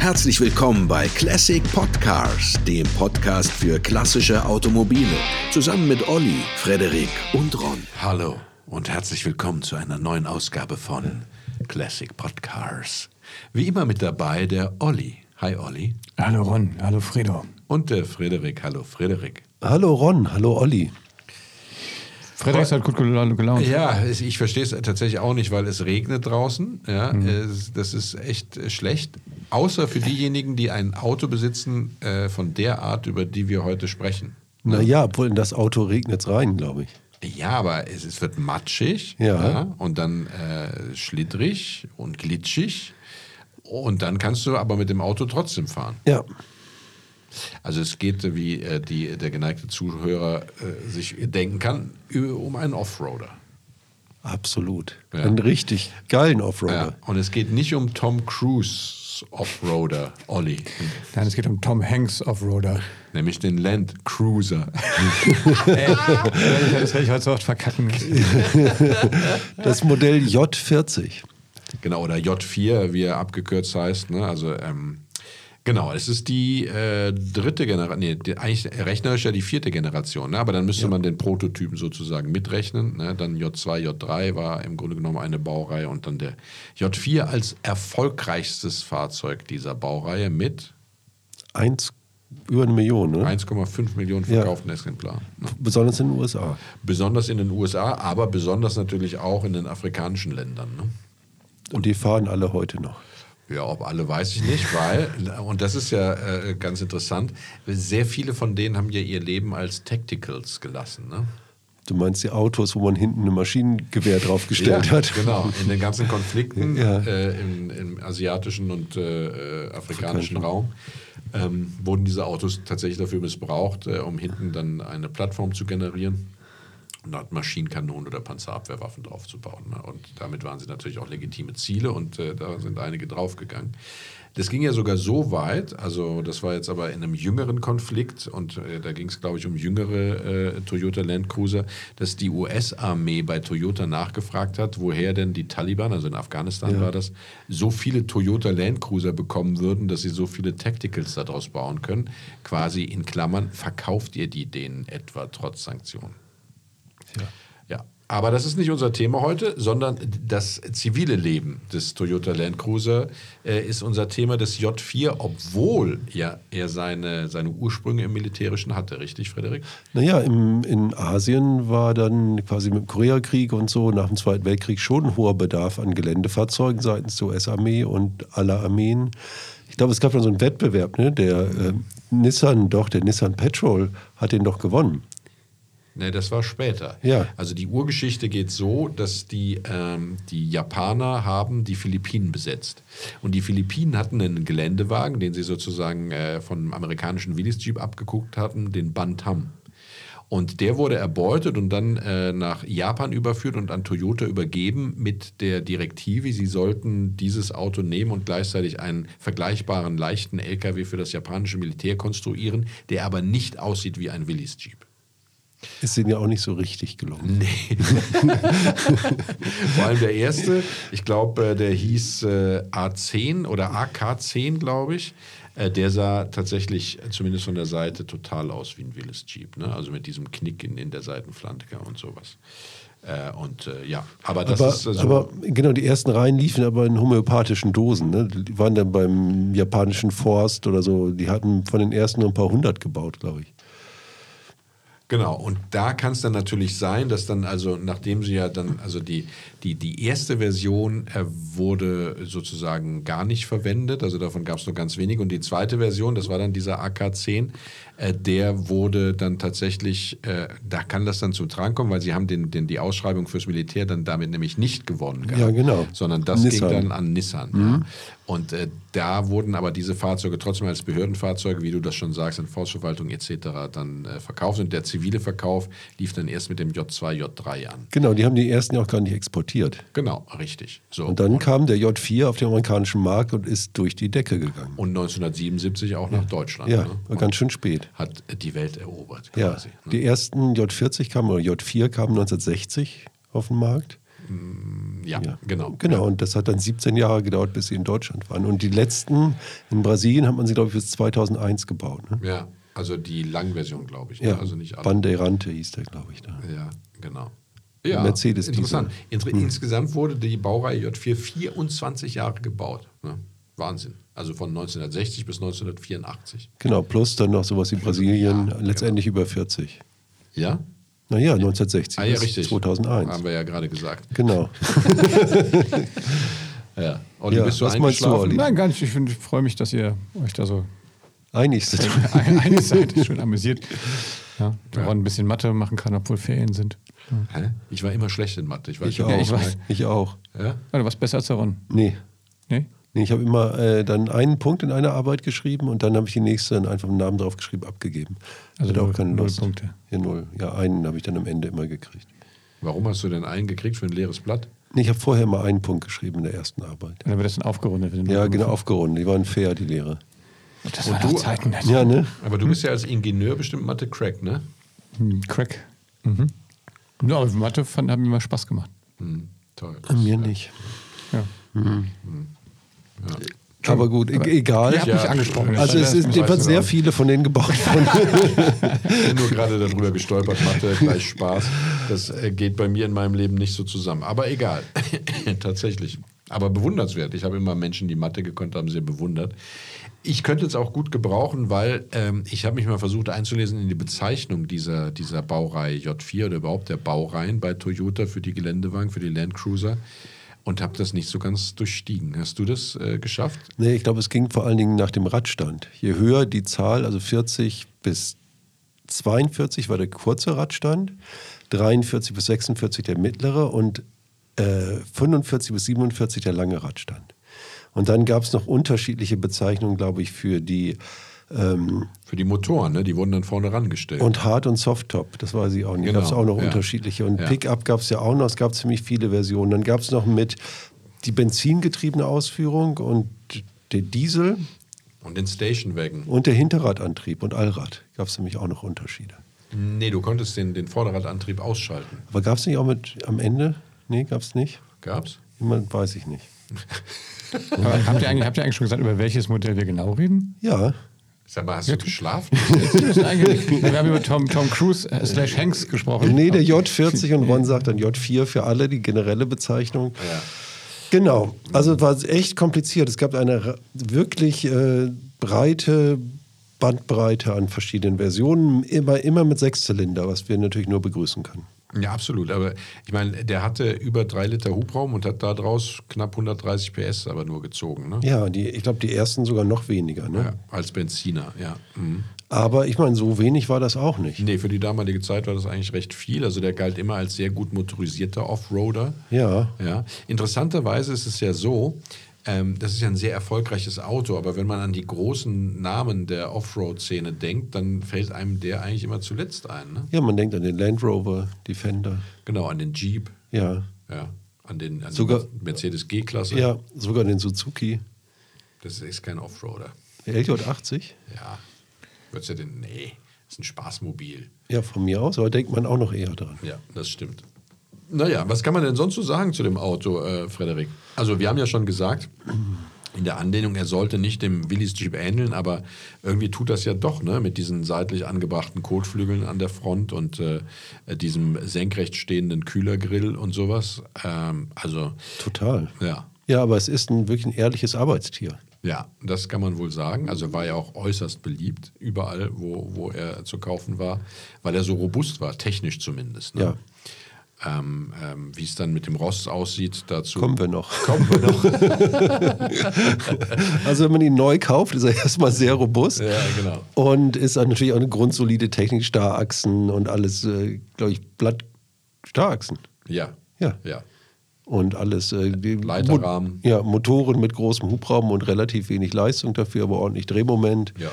Herzlich willkommen bei Classic Podcars, dem Podcast für klassische Automobile. Zusammen mit Olli, Frederik und Ron. Hallo und herzlich willkommen zu einer neuen Ausgabe von Classic Podcars. Wie immer mit dabei der Olli. Hi Olli. Hallo Ron, hallo Fredo. Und der Frederik. Hallo Frederik. Hallo Ron, hallo Olli. Frederik ist halt gut gelaunt. Ja, ich verstehe es tatsächlich auch nicht, weil es regnet draußen. Ja, es, das ist echt schlecht. Außer für diejenigen, die ein Auto besitzen äh, von der Art, über die wir heute sprechen. Naja, obwohl in das Auto regnet es rein, glaube ich. Ja, aber es, es wird matschig Ja. und dann äh, schlittrig und glitschig. Und dann kannst du aber mit dem Auto trotzdem fahren. Ja, Also es geht, wie äh, die, der geneigte Zuhörer äh, sich denken kann, um einen Offroader. absolut. Ja. Einen richtig geilen Ja. Offroader. Und es geht nicht um Tom Cruise Offroader, Olli, Nein, es geht um Tom Hanks Offroader. nämlich den Land Cruiser. Ey, das werde ich heute so oft verkacken. Das Modell J40. Genau, oder J4, wie er abgekürzt heißt. Ne? Also, ähm, genau, es ist die äh, dritte Generation, nee, die, eigentlich rechnerisch ja die vierte Generation, ne? aber dann müsste man den Prototypen sozusagen mitrechnen. Ne? Dann J2, J3 war im Grunde genommen eine Baureihe und dann der J4 als erfolgreichstes Fahrzeug dieser Baureihe mit Eins über eine Million, ne? 1,5 Millionen Ja. verkauften Exemplaren. Ne? Besonders in den USA. Besonders in den USA, aber besonders natürlich auch in den afrikanischen Ländern. Ne? Und die fahren alle heute noch. Ja, ob alle weiß ich nicht, weil, und das ist ja äh, ganz interessant, sehr viele von denen haben ja ihr Leben als Tacticals gelassen. Ne? Du meinst die Autos, wo man hinten ein Maschinengewehr draufgestellt hat? Genau, in den ganzen Konflikten Ja. äh, im, im asiatischen und äh, afrikanischen Raum ähm, wurden diese Autos tatsächlich dafür missbraucht, äh, um hinten dann eine Plattform zu generieren und dort Maschinenkanonen oder Panzerabwehrwaffen draufzubauen. Ne? Und damit waren sie natürlich auch legitime Ziele und äh, da sind einige draufgegangen. Das ging ja sogar so weit, also das war jetzt aber in einem jüngeren Konflikt und äh, da ging es, glaube ich, um jüngere äh, Toyota Land Cruiser, dass die US-Armee bei Toyota nachgefragt hat, woher denn die Taliban, also in Afghanistan war das, so viele Toyota Land Cruiser bekommen würden, dass sie so viele Tacticals daraus bauen können. Quasi in Klammern, verkauft ihr die denen etwa trotz Sanktionen? Ja, aber das ist nicht unser Thema heute, sondern das zivile Leben des Toyota Land Cruiser äh, ist unser Thema des J4, obwohl ja er seine, seine Ursprünge im Militärischen hatte, richtig, Frederik? Naja, im, in Asien war dann quasi mit dem Koreakrieg und so nach dem Zweiten Weltkrieg schon ein hoher Bedarf an Geländefahrzeugen seitens der US-Armee und aller Armeen. Ich glaube, es gab dann so einen Wettbewerb, ne? der äh, Nissan, doch, der Nissan Petrol hat den doch gewonnen. Ne, das war später. Ja. Also die Urgeschichte geht so, dass die, ähm, die Japaner haben die Philippinen besetzt. Und die Philippinen hatten einen Geländewagen, den sie sozusagen äh, von amerikanischen Willys Jeep abgeguckt hatten, den Bantam. Und der wurde erbeutet und dann äh, nach Japan überführt und an Toyota übergeben mit der Direktive, sie sollten dieses Auto nehmen und gleichzeitig einen vergleichbaren leichten LKW für das japanische Militär konstruieren, der aber nicht aussieht wie ein Willys Jeep. Ist denen ja auch nicht so richtig gelungen. Nee. Vor allem der erste, ich glaube, der hieß äh, A10 oder AK10, glaube ich. Äh, der sah tatsächlich, äh, zumindest von der Seite, total aus wie ein Willis Jeep. Ne? Also mit diesem Knick in, in der Seitenflanke und sowas. Äh, und äh, ja, aber das aber, ist äh, so. aber genau, die ersten Reihen liefen aber in homöopathischen Dosen. Ne? Die waren dann beim japanischen Forst oder so. Die hatten von den ersten nur ein paar hundert gebaut, glaube ich. Genau, und da kann es dann natürlich sein, dass dann, also nachdem sie ja dann, also die, die, die erste Version äh, wurde sozusagen gar nicht verwendet, also davon gab es nur ganz wenig. Und die zweite Version, das war dann dieser AK-10, äh, der wurde dann tatsächlich, äh, da kann das dann zum Tragen kommen, weil sie haben den, den, die Ausschreibung fürs Militär dann damit nämlich nicht gewonnen gehabt. Ja, genau. Sondern das Nissan. ging dann an Nissan. Ja. Und äh, da wurden aber diese Fahrzeuge trotzdem als Behördenfahrzeuge, wie du das schon sagst, in Forstverwaltung etc. dann äh, verkauft. Und der zivile Verkauf lief dann erst mit dem J2, J3 an. Genau, die haben die ersten ja auch gar nicht exportiert. Genau, richtig. So. Und dann kam der J4 auf den amerikanischen Markt und ist durch die Decke gegangen. Und 1977 auch nach Deutschland. Ja, ne? ganz schön spät. Hat die Welt erobert Ja, quasi. ne? die ersten J40 kamen, oder J4 kamen 1960 auf den Markt. Ja, genau. Genau, und das hat dann 17 Jahre gedauert, bis sie in Deutschland waren. Und die letzten, in Brasilien hat man sie, glaube ich, bis 2001 gebaut. Ne? Ja, also die Langversion, glaube ich. Ne? Ja, Also nicht alle. Bandeirante hieß der, glaube ich. Da. Ja, genau. Ja, Mercedes interessant. Diesel. Hm. Inter Insgesamt wurde die Baureihe J4 24 Jahre gebaut. Ne? Wahnsinn. Also von 1960 bis 1984. Genau, plus dann noch sowas wie Brasilien, Ja, letztendlich über 40. Ja? Naja, 1960 Ah, ja, bis richtig. 2001. Haben wir ja gerade gesagt. Genau. Ja. Olli, Ja, bist du was meinst du? Olli? Nein, gar nicht. Ich, ich freue mich, dass ihr euch da so Einig sind. einig seid. Schön amüsiert. Ja, da man ein bisschen Mathe machen kann, obwohl Ferien sind. Hä? Ich war immer schlecht in Mathe. Ich, weiß Ich nicht, auch. ich weiß. Ich auch. Ja? Ja, du warst besser als der Ron. Nee. Nee? Nee, ich habe immer äh, dann einen Punkt in einer Arbeit geschrieben und dann habe ich die nächste dann einfach einen Namen drauf geschrieben, abgegeben. Also null- auch keine null Lust. Punkte. Ja, null. Ja, einen habe ich dann am Ende immer gekriegt. Warum hast du denn einen gekriegt für ein leeres Blatt? Nee, ich habe vorher mal einen Punkt geschrieben in der ersten Arbeit. Dann wird das dann aufgerundet. wenn du Ja, genau, aufgerundet. Die waren fair, die Lehre. Das war noch Zeiten. Das Ja, ne? Aber du bist ja als Ingenieur bestimmt Mathe-Crack, ne? Hm, Crack. Mhm. Ja, aber Mathe fand, hat mir immer Spaß gemacht. Hm, toll. Mir nicht. Ja. Aber gut, e egal. Ihr habt mich angesprochen. Also es weiß jedenfalls ich sehr viele von denen gebaut worden. Ich bin nur gerade darüber gestolpert, Mathe gleich Spaß. Das äh, geht bei mir in meinem Leben nicht so zusammen. Aber egal. Tatsächlich. Aber bewundernswert. Ich habe immer Menschen, die Mathe gekonnt haben, sehr bewundert. Ich könnte es auch gut gebrauchen, weil ähm, ich habe mich mal versucht einzulesen in die Bezeichnung dieser, dieser Baureihe J4 oder überhaupt der Baureihen bei Toyota für die Geländewagen, für die Land Cruiser und habe das nicht so ganz durchstiegen. Hast du das äh, geschafft? nee, ich glaube, es ging vor allen Dingen nach dem Radstand. Je höher die Zahl, also 40 bis 42 war der kurze Radstand, 43 bis 46 der mittlere und äh, 45 bis 47 der lange Radstand. Und dann gab es noch unterschiedliche Bezeichnungen, glaube ich, für die ähm, Für die Motoren, ne? die wurden dann vorne rangestellt. und Hard- und Softtop, das weiß ich auch nicht. Genau, Gab es auch noch ja. unterschiedliche. Und Ja. Pickup gab es ja auch noch, es gab ziemlich viele Versionen. Dann gab es noch mit die benzingetriebene Ausführung und der Diesel Und den Stationwagen. und der Hinterradantrieb und Allrad. Gab es nämlich auch noch Unterschiede. Nee, du konntest den, den Vorderradantrieb ausschalten. Aber gab es nicht auch mit am Ende? Nee, gab es nicht. Gab's? Jemand weiß ich nicht. Habt, ihr habt ihr eigentlich schon gesagt, über welches Modell wir genau reden? Ja, Sag mal, hast du geschlafen? Wir haben über Tom, Tom Cruise äh, slash Hanks gesprochen. nee, der J40 und Ron sagt dann J4 für alle, die generelle Bezeichnung. ja. Genau, also es war echt kompliziert. Es gab eine wirklich äh, breite Bandbreite an verschiedenen Versionen, immer, immer mit Sechszylinder, was wir natürlich nur begrüßen können. Ja, absolut. Aber ich meine, der hatte über drei Liter Hubraum und hat daraus knapp 130 PS aber nur gezogen. Ne? Ja, die, ich glaube, die ersten sogar noch weniger. Ne? Ja, als Benziner, ja. Mhm. Aber ich meine, so wenig war das auch nicht. Nee, für die damalige Zeit war das eigentlich recht viel. Also der galt immer als sehr gut motorisierter Offroader. Ja, Ja. Interessanterweise ist es ja so, ähm, das ist ja ein sehr erfolgreiches Auto, aber wenn man an die großen Namen der Offroad-Szene denkt, dann fällt einem der eigentlich immer zuletzt ein. Ne? ja, man denkt an den Land Rover, Defender. Genau, an den Jeep, Ja, ja, an den an Sogar- die Mercedes G-Klasse. ja, sogar den Suzuki. Das ist kein Offroader. Der LJ80. Ja. Würdest du denn, nee, das ist ein Spaßmobil. Ja, von mir aus, aber denkt man auch noch eher dran. Ja, das stimmt. Naja, was kann man denn sonst so sagen zu dem Auto, äh, Frederik? Also, wir haben ja schon gesagt, in der Anlehnung, er sollte nicht dem Willys Jeep ähneln, aber irgendwie tut das ja doch, ne? Mit diesen seitlich angebrachten Kotflügeln an der Front und äh, diesem senkrecht stehenden Kühlergrill und sowas. Ähm, also, Total. ja. Ja, aber es ist ein wirklich ein ehrliches Arbeitstier. Ja, das kann man wohl sagen. Also war ja auch äußerst beliebt, überall, wo, wo er zu kaufen war, weil er so robust war, technisch zumindest. Ne? Ja. Ähm, ähm, Wie es dann mit dem Rost aussieht, dazu Kommen wir noch. kommen wir noch. Also wenn man ihn neu kauft, ist er erstmal sehr robust. ja, genau. Und ist natürlich auch eine grundsolide Technik, Starachsen und alles, äh, glaube ich, Blatt Starachsen. Ja. Ja. Ja. Und alles. Äh, Leiterrahmen. Mo ja, Motoren mit großem Hubraum und relativ wenig Leistung dafür, aber ordentlich Drehmoment. Ja.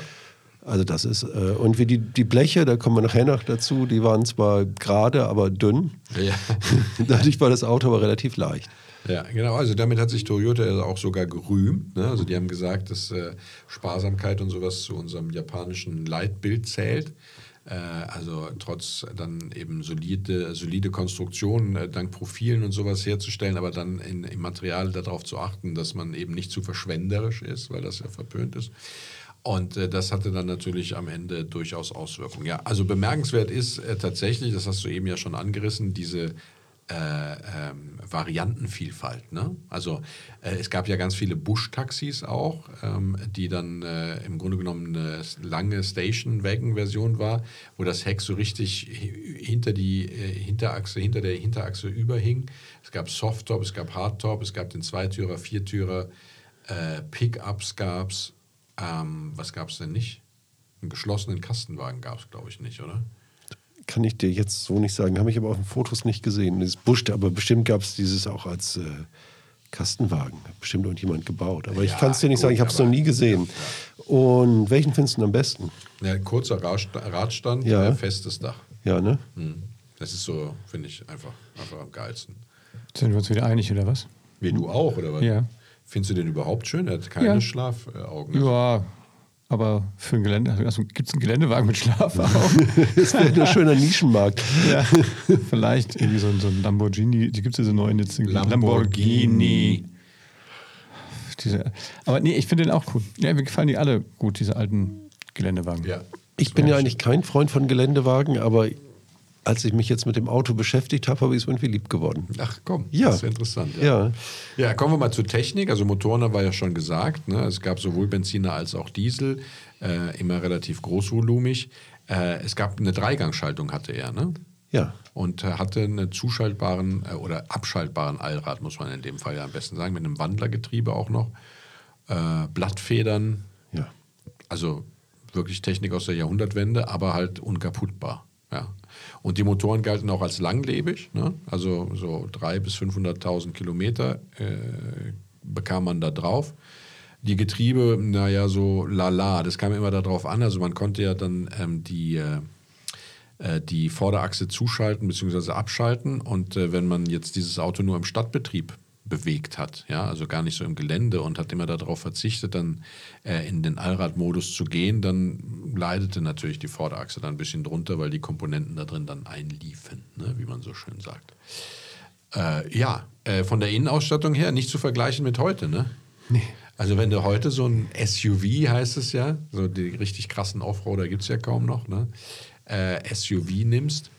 Also das ist, äh, und wie die, die Bleche, da kommen wir nachher noch dazu, die waren zwar gerade, aber dünn. Ja. Dadurch war das Auto aber relativ leicht. Ja, genau. Also damit hat sich Toyota ja auch sogar gerühmt. Ne? Also die haben gesagt, dass äh, Sparsamkeit und sowas zu unserem japanischen Leitbild zählt. Äh, also trotz dann eben solide, solide Konstruktionen, äh, dank Profilen und sowas herzustellen, aber dann in, im Material darauf zu achten, dass man eben nicht zu verschwenderisch ist, weil das ja verpönt ist. Und äh, das hatte dann natürlich am Ende durchaus Auswirkungen. Ja, also bemerkenswert ist äh, tatsächlich, das hast du eben ja schon angerissen, diese äh, ähm, Variantenvielfalt. Ne? Also äh, es gab ja ganz viele Busch-Taxis auch, ähm, die dann äh, im Grunde genommen eine lange Station-Wagon-Version war, wo das Heck so richtig hinter die äh, Hinterachse, hinter der Hinterachse überhing. Es gab Softtop, es gab Hardtop, es gab den Zweitürer, Viertürer, äh, Pickups gab es. Ähm, was gab es denn nicht? Einen geschlossenen Kastenwagen gab es, glaube ich, nicht, oder? kann ich dir jetzt so nicht sagen. Habe ich aber auf den Fotos nicht gesehen. Das Busch, aber bestimmt gab es dieses auch als äh, Kastenwagen. Hat bestimmt irgendjemand gebaut. Aber ich Ja, kann es dir nicht gut, sagen, ich habe es noch nie gesehen. Und welchen findest du am besten? Ja, ein kurzer Radsta- Radstand, Ja. festes Dach. Ja, ne? Hm. Das ist so, finde ich, einfach, einfach am geilsten. Sind wir uns wieder einig, oder was? Wie du auch, oder was? Ja. Findest du den überhaupt schön? Er hat keine Ja. Schlafaugen. Ja, aber für ein Gelände, also gibt es einen Geländewagen mit Schlaf auch? Das wäre ein schöner Nischenmarkt. ja, vielleicht irgendwie so, ein- so ein Lamborghini, die gibt es ja so neuen jetzt. irgendwie. Lamborghini. Diese, aber nee, ich finde den auch cool. Ja, mir gefallen die alle gut, diese alten Geländewagen. Ja. Ich bin ja eigentlich kein Freund von Geländewagen, aber als ich mich jetzt mit dem Auto beschäftigt habe, habe ich es irgendwie lieb geworden. Ach komm, Ja. das ist interessant. Ja. ja, kommen wir mal zur Technik. Also Motoren haben wir ja schon gesagt. Ne? Es gab sowohl Benziner als auch Diesel, äh, immer relativ großvolumig. Äh, es gab eine Dreigangschaltung, hatte er. Ne? Ja. und äh, hatte einen zuschaltbaren äh, oder abschaltbaren Allrad, muss man in dem Fall ja am besten sagen, mit einem Wandlergetriebe auch noch. Äh, Blattfedern, Ja. also wirklich Technik aus der Jahrhundertwende, aber halt unkaputtbar. Ja. Und die Motoren galten auch als langlebig, ne? also so 300.000 bis 500.000 Kilometer äh, bekam man da drauf. Die Getriebe, naja, so lala, das kam immer darauf an. Also man konnte ja dann ähm, die, äh, äh, die Vorderachse zuschalten bzw. abschalten. Und äh, wenn man jetzt dieses Auto nur im Stadtbetrieb bewegt hat, ja, also gar nicht so im Gelände und hat immer darauf verzichtet, dann äh, in den Allradmodus zu gehen, dann leidete natürlich die Vorderachse dann ein bisschen drunter, weil die Komponenten da drin dann einliefen, ne, wie man so schön sagt. Äh, ja, äh, von der Innenausstattung her nicht zu vergleichen mit heute, ne? Nee. Also wenn du heute so ein SUV heißt es ja, so die richtig krassen Offroader gibt es ja kaum noch, ne? Äh, SUV nimmst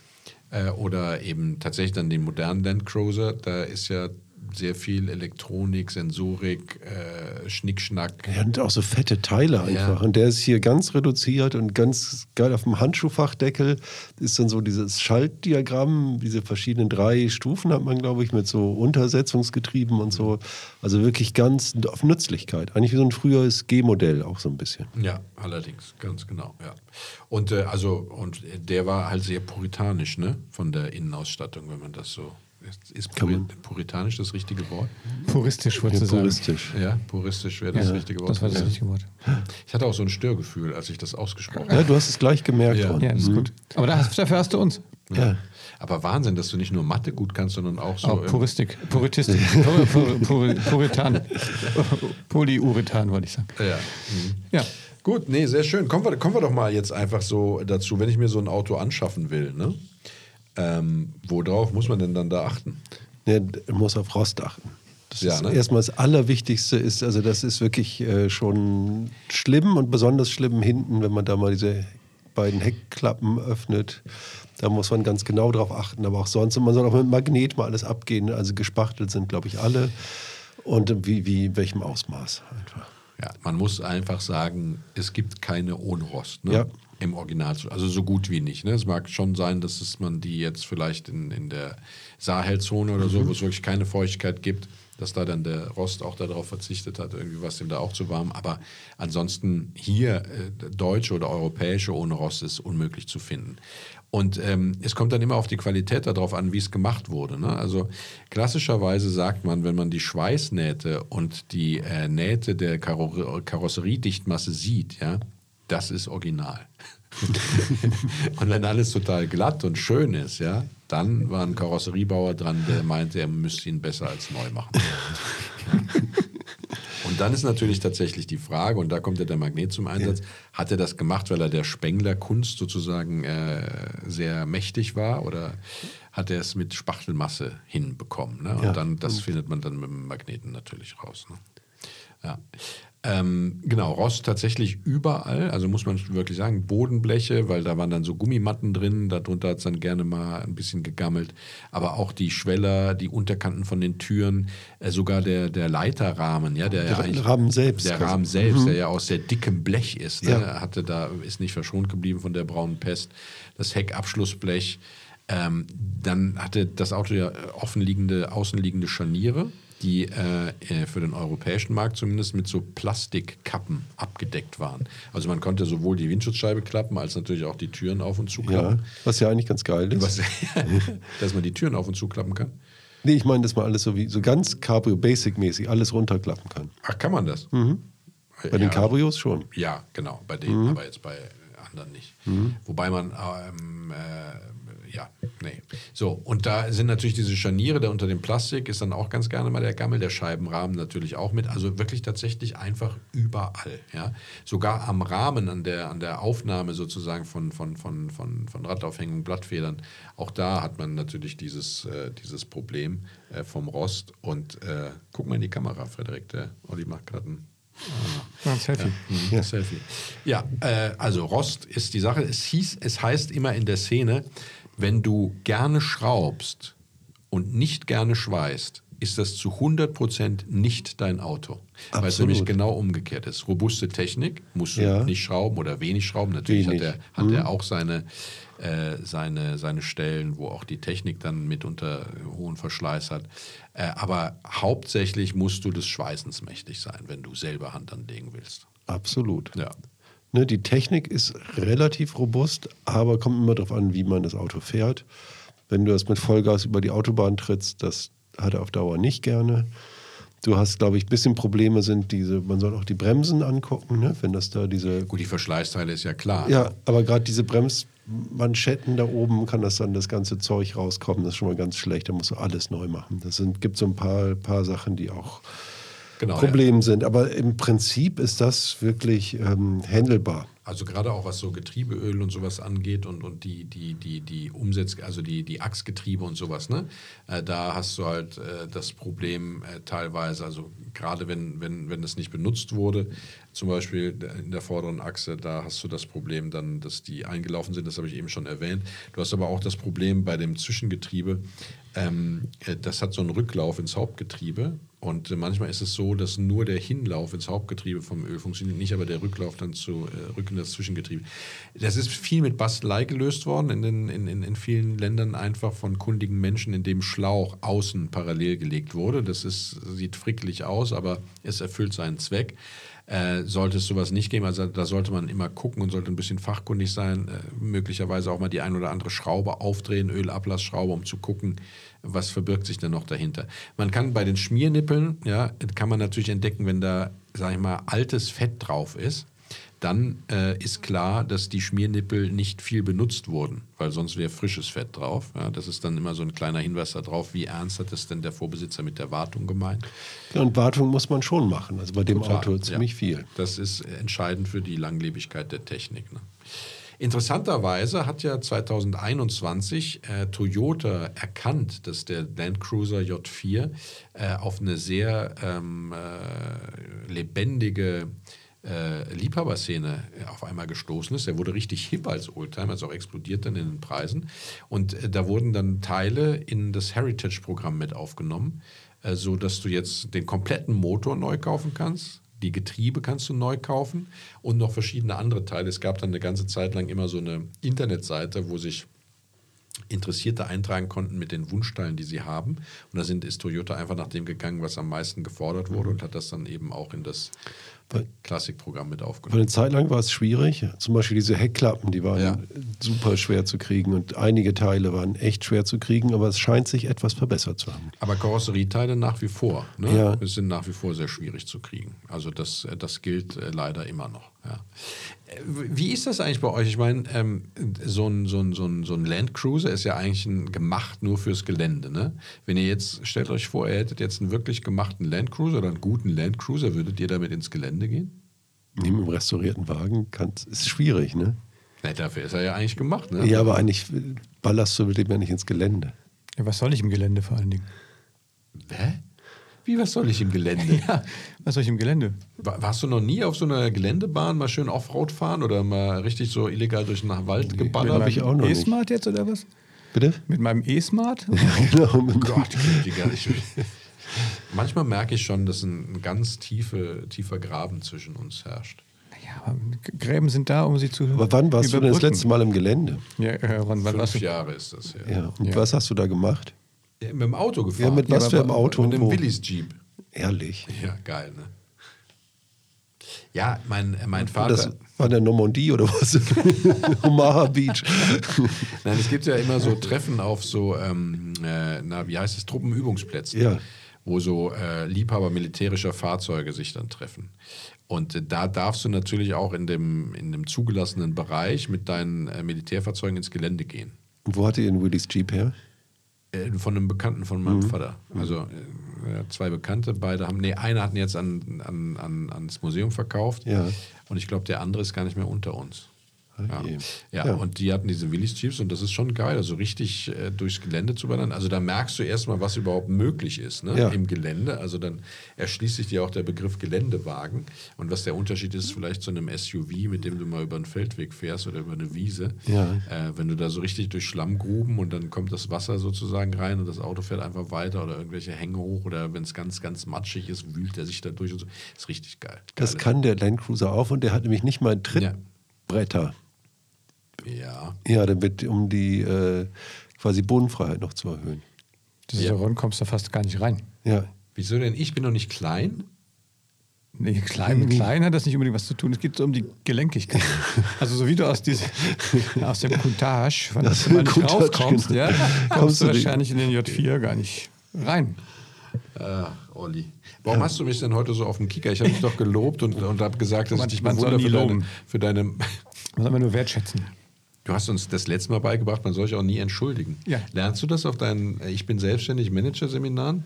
äh, oder eben tatsächlich dann den modernen Land Cruiser, da ist ja sehr viel Elektronik, Sensorik, äh, Schnickschnack. Ja, und auch so fette Teile einfach. Ja. Und der ist hier ganz reduziert und ganz geil auf dem Handschuhfachdeckel ist dann so dieses Schaltdiagramm, diese verschiedenen drei Stufen hat man, glaube ich, mit so Untersetzungsgetrieben und so. Also wirklich ganz auf Nützlichkeit. Eigentlich wie so ein früheres G-Modell auch so ein bisschen. Ja, allerdings, ganz genau, ja. Und äh, also, und der war halt sehr puritanisch, ne? Von der Innenausstattung, wenn man das so. Ist, ist Kann puri man- puritanisch das richtige Wort? Puristisch, Ja, wolltest du sagen. puristisch. Ja, puristisch wäre das Ja, richtige Wort. das war das Ja. richtige Wort. Ich hatte auch so ein Störgefühl, als ich das ausgesprochen Ja, habe. du hast es gleich gemerkt. Ja. Ja, ist gut. Aber dafür hast du uns. Ja. Aber Wahnsinn, dass du nicht nur Mathe gut kannst, sondern auch so. Auch Puristik. Puritistik. Pur, pur, pur, Puritan. Polyurethan, wollte ich sagen. Ja. Mhm. Ja. Gut, nee, sehr schön. Kommen wir, kommen wir doch mal jetzt einfach so dazu, wenn ich mir so ein Auto anschaffen will, ne? Ähm, worauf muss man denn dann da achten? Man muss auf Rost achten. Das Ja, ist ne? erstmal das Allerwichtigste ist, also das ist wirklich äh, schon schlimm und besonders schlimm hinten, wenn man da mal diese beiden Heckklappen öffnet. Da muss man ganz genau drauf achten, aber auch sonst. Und man soll auch mit Magnet mal alles abgehen. Also gespachtelt sind, glaube ich, alle. Und wie, wie in welchem Ausmaß einfach. Ja, man muss einfach sagen, es gibt keine ohne Rost. Ne? Ja. Im Original. Also so gut wie nicht. Ne? Es mag schon sein, dass es man die jetzt vielleicht in, in der Sahelzone oder so, wo es wirklich keine Feuchtigkeit gibt, dass da dann der Rost auch darauf verzichtet hat, irgendwie was dem da auch zu warm. Aber ansonsten hier äh, deutsche oder europäische ohne Rost ist unmöglich zu finden. Und ähm, es kommt dann immer auf die Qualität darauf an, wie es gemacht wurde. Ne? Also klassischerweise sagt man, wenn man die Schweißnähte und die äh, Nähte der Karo Karosseriedichtmasse sieht, ja, das ist original. und wenn alles total glatt und schön ist, ja, dann war ein Karosseriebauer dran, der meinte, er müsste ihn besser als neu machen. Und dann ist natürlich tatsächlich die Frage, und da kommt ja der Magnet zum Einsatz, hat er das gemacht, weil er der Spengler-Kunst sozusagen äh, sehr mächtig war oder hat er es mit Spachtelmasse hinbekommen? Ne? Und Ja. dann, das findet man dann mit dem Magneten natürlich raus. Ne? Ja. Ähm, genau, Rost tatsächlich überall, also muss man wirklich sagen, Bodenbleche, weil da waren dann so Gummimatten drin, darunter hat es dann gerne mal ein bisschen gegammelt, aber auch die Schweller, die Unterkanten von den Türen, äh, sogar der, der Leiterrahmen, ja, der, ja Der eigentlich- Rahmen selbst Der quasi. Rahmen selbst, der ja aus sehr dickem Blech ist, ne? Ja. hatte da, ist nicht verschont geblieben von der braunen Pest, das Heckabschlussblech, ähm, dann hatte das Auto ja offenliegende, außenliegende Scharniere, die äh, äh, für den europäischen Markt zumindest mit so Plastikkappen abgedeckt waren. Also man konnte sowohl die Windschutzscheibe klappen, als natürlich auch die Türen auf und Ja, zuklappen. was ja eigentlich ganz geil ist. Was, dass man die Türen auf und zuklappen kann. Nee, ich meine, dass man alles so wie so ganz Cabrio Basic-mäßig alles runterklappen kann. Ach, kann man das? Bei den Cabrios schon. Ja, genau, bei denen, aber jetzt bei anderen nicht. Wobei man, ähm, äh, ja, nee. So, und da sind natürlich diese Scharniere, da unter dem Plastik ist dann auch ganz gerne mal der Gammel, der Scheibenrahmen natürlich auch mit. Also wirklich tatsächlich einfach überall, ja. Sogar am Rahmen, an der, an der Aufnahme sozusagen von, von, von, von, von Radaufhängung, Blattfedern, auch da hat man natürlich dieses, äh, dieses Problem äh, vom Rost. Und äh, guck mal in die Kamera, Frederik, der Olli macht gerade ein Selfie. ja. Selfie. Ja, äh, also Rost ist die Sache. Es, hieß, es heißt immer in der Szene, wenn du gerne schraubst und nicht gerne schweißt, ist das zu 100% nicht dein Auto. Weil es Absolut. nämlich genau umgekehrt ist. Robuste Technik, musst du Ja. nicht schrauben oder wenig schrauben. Natürlich Wenig. hat er, hat er auch seine, äh, seine, seine Stellen, wo auch die Technik dann mitunter hohen Verschleiß hat. Äh, aber hauptsächlich musst du des Schweißens mächtig sein, wenn du selber Hand anlegen willst. Absolut. Ja. Ne, die Technik ist relativ robust, aber kommt immer darauf an, wie man das Auto fährt. Wenn du das mit Vollgas über die Autobahn trittst, das hat er auf Dauer nicht gerne. Du hast, glaube ich, ein bisschen Probleme sind diese, man soll auch die Bremsen angucken, ne? wenn das da diese. Gut, die Verschleißteile ist ja klar. Ja, aber gerade diese Bremsmanschetten da oben kann das dann das ganze Zeug rauskommen. Das ist schon mal ganz schlecht. Da musst du alles neu machen. Das sind, gibt so ein paar, paar Sachen, die auch genau. Ja. Problem sind. Aber im Prinzip ist das wirklich ähm, handelbar. Also gerade auch was so Getriebeöl und sowas angeht und, und die, die, die, die Umsetz, also die, die Achsgetriebe und sowas, ne? Äh, da hast du halt äh, das Problem äh, teilweise, also gerade wenn, wenn, wenn das nicht benutzt wurde, zum Beispiel in der vorderen Achse, da hast du das Problem dann, dass die eingelaufen sind, das habe ich eben schon erwähnt. Du hast aber auch das Problem bei dem Zwischengetriebe, ähm, äh, das hat so einen Rücklauf ins Hauptgetriebe und manchmal ist es so, dass nur der Hinlauf ins Hauptgetriebe vom Öl funktioniert, nicht aber der Rücklauf dann zu äh, Rücken das Zwischengetriebe. Das ist viel mit Bastelei gelöst worden in, den, in, in, in vielen Ländern einfach von kundigen Menschen, in dem Schlauch außen parallel gelegt wurde. Das ist, sieht frickelig aus, aber es erfüllt seinen Zweck. Äh, sollte es sowas nicht geben, also da sollte man immer gucken und sollte ein bisschen fachkundig sein, äh, möglicherweise auch mal die ein oder andere Schraube aufdrehen, Ölablassschraube, um zu gucken, was verbirgt sich denn noch dahinter. Man kann bei den Schmiernippeln, ja, kann man natürlich entdecken, wenn da, sag ich mal, altes Fett drauf ist, dann äh, ist klar, dass die Schmiernippel nicht viel benutzt wurden, weil sonst wäre frisches Fett drauf. Ja, das ist dann immer so ein kleiner Hinweis darauf, wie ernst hat es denn der Vorbesitzer mit der Wartung gemeint. Und Wartung muss man schon machen. Also bei dem Total, Auto ziemlich ja. viel. Das ist entscheidend für die Langlebigkeit der Technik. Ne? Interessanterweise hat ja 2021 äh, Toyota erkannt, dass der Land Cruiser J4 äh, auf eine sehr ähm, äh, lebendige äh, Liebhaberszene auf einmal gestoßen ist. Er wurde richtig hip als Oldtimer, ist auch explodiert dann in den Preisen. Und äh, da wurden dann Teile in das Heritage-Programm mit aufgenommen, äh, so dass du jetzt den kompletten Motor neu kaufen kannst. Die Getriebe kannst du neu kaufen und noch verschiedene andere Teile. Es gab dann eine ganze Zeit lang immer so eine Internetseite, wo sich Interessierte eintragen konnten mit den Wunschteilen, die sie haben. Und da sind, ist Toyota einfach nach dem gegangen, was am meisten gefordert wurde und hat das dann eben auch in das Klassikprogramm mit aufgenommen. eine Zeit lang war es schwierig. Zum Beispiel diese Heckklappen, die waren Ja. super schwer zu kriegen und einige Teile waren echt schwer zu kriegen, aber es scheint sich etwas verbessert zu haben. Aber Karosserieteile nach wie vor. Ne? Ja. Sind nach wie vor sehr schwierig zu kriegen. Also das, das gilt äh, leider immer noch. Ja. Äh, Wie ist das eigentlich bei euch? Ich meine, ähm, so, ein, so, ein, so, ein, so ein Land Cruiser ist ja eigentlich ein, gemacht nur fürs Gelände. Ne? Wenn ihr jetzt, stellt euch vor, ihr hättet jetzt einen wirklich gemachten Land Cruiser oder einen guten Land Cruiser, würdet ihr damit ins Gelände gehen? Neben einem restaurierten Wagen kann, ist schwierig, ne? Na, dafür ist er ja eigentlich gemacht. Ne? Ja, aber eigentlich ballerst du mit dem ja nicht ins Gelände. Ja, was soll ich im Gelände vor allen Dingen? Hä? Wie, was soll ich im Gelände? Ja, was soll ich im Gelände? Wa- Warst du noch nie auf so einer Geländebahn mal schön Offroad fahren oder mal richtig so illegal durch den Wald geballert? hab ich auch noch nicht. E-Smart jetzt oder was? Bitte? Mit meinem E-Smart? genau. mit- Gott, ich, manchmal merke ich schon, dass ein ganz tiefe, tiefer Graben zwischen uns herrscht. Ja, aber Gräben sind da, um sie zu Aber wann warst du denn das letzte Mal im Gelände? Ja, äh, wann, wann warst Fünf du? Jahre ist das her. Ja. Und Ja. was hast du da gemacht? Ja, mit dem Auto gefahren. Ja, mit was aber- für einem Auto? Mit dem Wo? Willys Jeep. Ehrlich. Ja, geil, ne? Ja, mein, mein Und Vater. das war der Normandie oder was? Omaha Beach. Nein, es gibt ja immer so Treffen auf so, ähm, äh, na, wie heißt es, Truppenübungsplätzen, Ja. wo so äh, Liebhaber militärischer Fahrzeuge sich dann treffen. Und äh, da darfst du natürlich auch in dem, in dem zugelassenen Bereich mit deinen äh, Militärfahrzeugen ins Gelände gehen. Und wo hatte ihr den Willys Jeep her? Äh, von einem Bekannten von Mhm. meinem Vater. Also äh, zwei Bekannte, beide haben, nee, einer hat ihn jetzt an, an, an, ans Museum verkauft Ja. und ich glaube, der andere ist gar nicht mehr unter uns. Ja. Okay. Ja, Ja. und die hatten diese Willys Jeeps und das ist schon geil, also richtig äh, durchs Gelände zu wandern. Also da merkst du erstmal, was überhaupt möglich ist ne? Ja. im Gelände. Also dann erschließt sich dir auch der Begriff Geländewagen und was der Unterschied ist vielleicht zu einem SUV, mit dem du mal über einen Feldweg fährst oder über eine Wiese. Ja. Äh, wenn du da so richtig durch Schlammgruben und dann kommt das Wasser sozusagen rein und das Auto fährt einfach weiter oder irgendwelche Hänge hoch oder wenn es ganz, ganz matschig ist, wühlt er sich da durch und so. Ist richtig geil. Das Geile- kann der Land Cruiser auch und der hat nämlich nicht mal Ja. Trittbretter. Ja. Ja, damit, um die äh, quasi Bodenfreiheit noch zu erhöhen. Diese Ja. Ron kommst du fast gar nicht rein. Ja. Wieso denn? Ich bin doch nicht klein. Nee, klein mit klein hat das nicht unbedingt was zu tun. Es geht so um die Gelenkigkeit. Also so wie du aus, diese, aus dem der Aus du mal nicht rauskommst, genau. ja, kommst Kommst du nicht- wahrscheinlich in den J4 gar nicht rein. Ach, Olli. Warum hast du mich denn heute so auf den Kicker? Ich habe dich doch gelobt und, und habe gesagt, dass Man- ich dich bewundere für deine, für deine. Man soll man nur wertschätzen. Du hast uns das letzte Mal beigebracht, man soll sich auch nie entschuldigen. Ja. Lernst du das auf deinen äh, Ich bin selbstständig Manager-Seminaren?